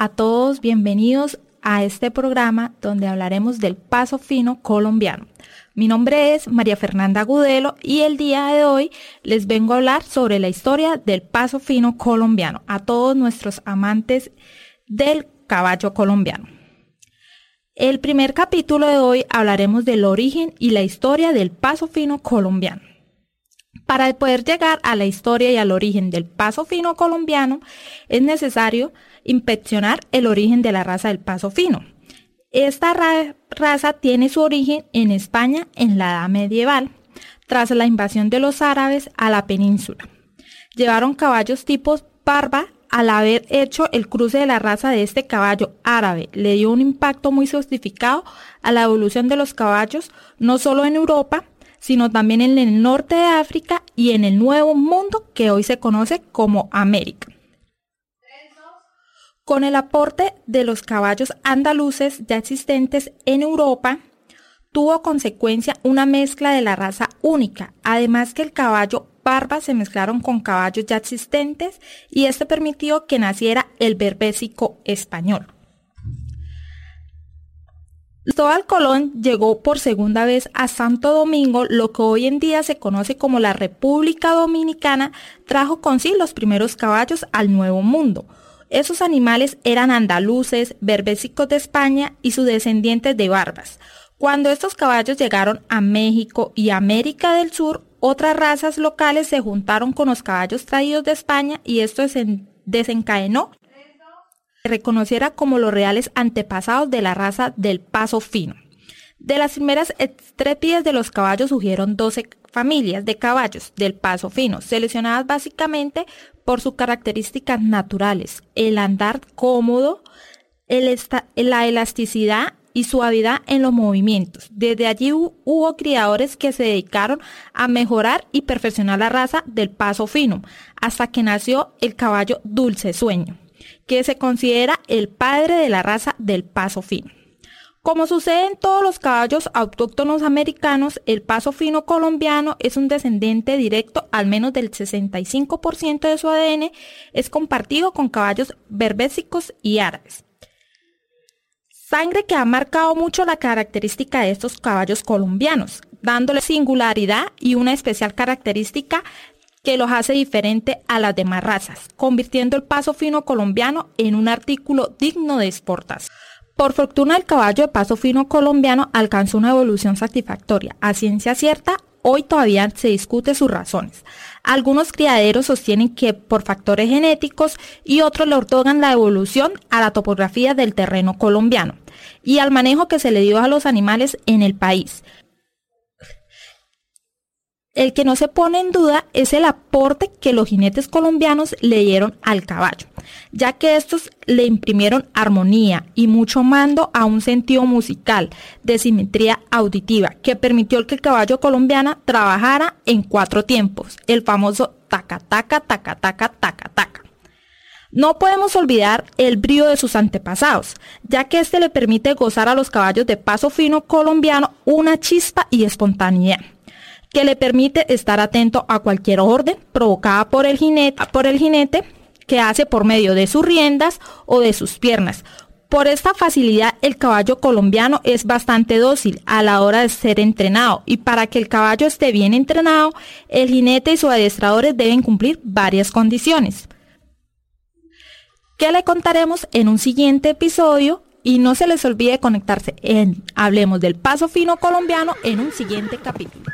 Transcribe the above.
a todos, bienvenidos a este programa donde hablaremos del paso fino colombiano. Mi nombre es María Fernanda Gudelo y el día de hoy les vengo a hablar sobre la historia del paso fino colombiano a todos nuestros amantes del caballo colombiano. El primer capítulo de hoy hablaremos del origen y la historia del paso fino colombiano. Para poder llegar a la historia y al origen del paso fino colombiano es necesario inspeccionar el origen de la raza del paso fino. Esta raza tiene su origen en España en la Edad Medieval, tras la invasión de los árabes a la península. Llevaron caballos tipos barba al haber hecho el cruce de la raza de este caballo árabe, le dio un impacto muy justificado a la evolución de los caballos, no solo en Europa, sino también en el norte de África y en el Nuevo Mundo que hoy se conoce como América. Con el aporte de los caballos andaluces ya existentes en Europa, tuvo consecuencia una mezcla de la raza única, además que el caballo barba se mezclaron con caballos ya existentes y esto permitió que naciera el berbésico español. Cristóbal Colón llegó por segunda vez a Santo Domingo, lo que hoy en día se conoce como la República Dominicana, trajo con sí los primeros caballos al Nuevo Mundo. Esos animales eran andaluces, berbésicos de España y sus descendientes de barbas. Cuando estos caballos llegaron a México y América del Sur, otras razas locales se juntaron con los caballos traídos de España y esto desencadenó se reconociera como los reales antepasados de la raza del paso fino. De las primeras estrepides de los caballos surgieron 12 familias de caballos del paso fino, seleccionadas básicamente por sus características naturales, el andar cómodo, la elasticidad y suavidad en los movimientos. Desde allí hubo criadores que se dedicaron a mejorar y perfeccionar la raza del paso fino, hasta que nació el caballo dulce sueño, que se considera el padre de la raza del paso fino. Como sucede en todos los caballos autóctonos americanos, el paso fino colombiano es un descendiente directo, al menos del 65% de su ADN es compartido con caballos berbésicos y árabes. Sangre que ha marcado mucho la característica de estos caballos colombianos, dándole singularidad y una especial característica que los hace diferente a las demás razas, convirtiendo el paso fino colombiano en un artículo digno de exportación. Por fortuna, el caballo de paso fino colombiano alcanzó una evolución satisfactoria. A ciencia cierta, hoy todavía se discute sus razones. Algunos criaderos sostienen que por factores genéticos y otros le otorgan la evolución a la topografía del terreno colombiano y al manejo que se le dio a los animales en el país. El que no se pone en duda es el aporte que los jinetes colombianos le dieron al caballo, ya que estos le imprimieron armonía y mucho mando a un sentido musical de simetría auditiva que permitió que el caballo colombiano trabajara en cuatro tiempos, el famoso taca taca taca taca taca taca. No podemos olvidar el brío de sus antepasados, ya que este le permite gozar a los caballos de paso fino colombiano una chispa y espontaneidad que le permite estar atento a cualquier orden provocada por el jinete, por el jinete que hace por medio de sus riendas o de sus piernas. Por esta facilidad el caballo colombiano es bastante dócil a la hora de ser entrenado y para que el caballo esté bien entrenado, el jinete y sus adiestradores deben cumplir varias condiciones que le contaremos en un siguiente episodio y no se les olvide conectarse en Hablemos del Paso Fino Colombiano en un siguiente capítulo.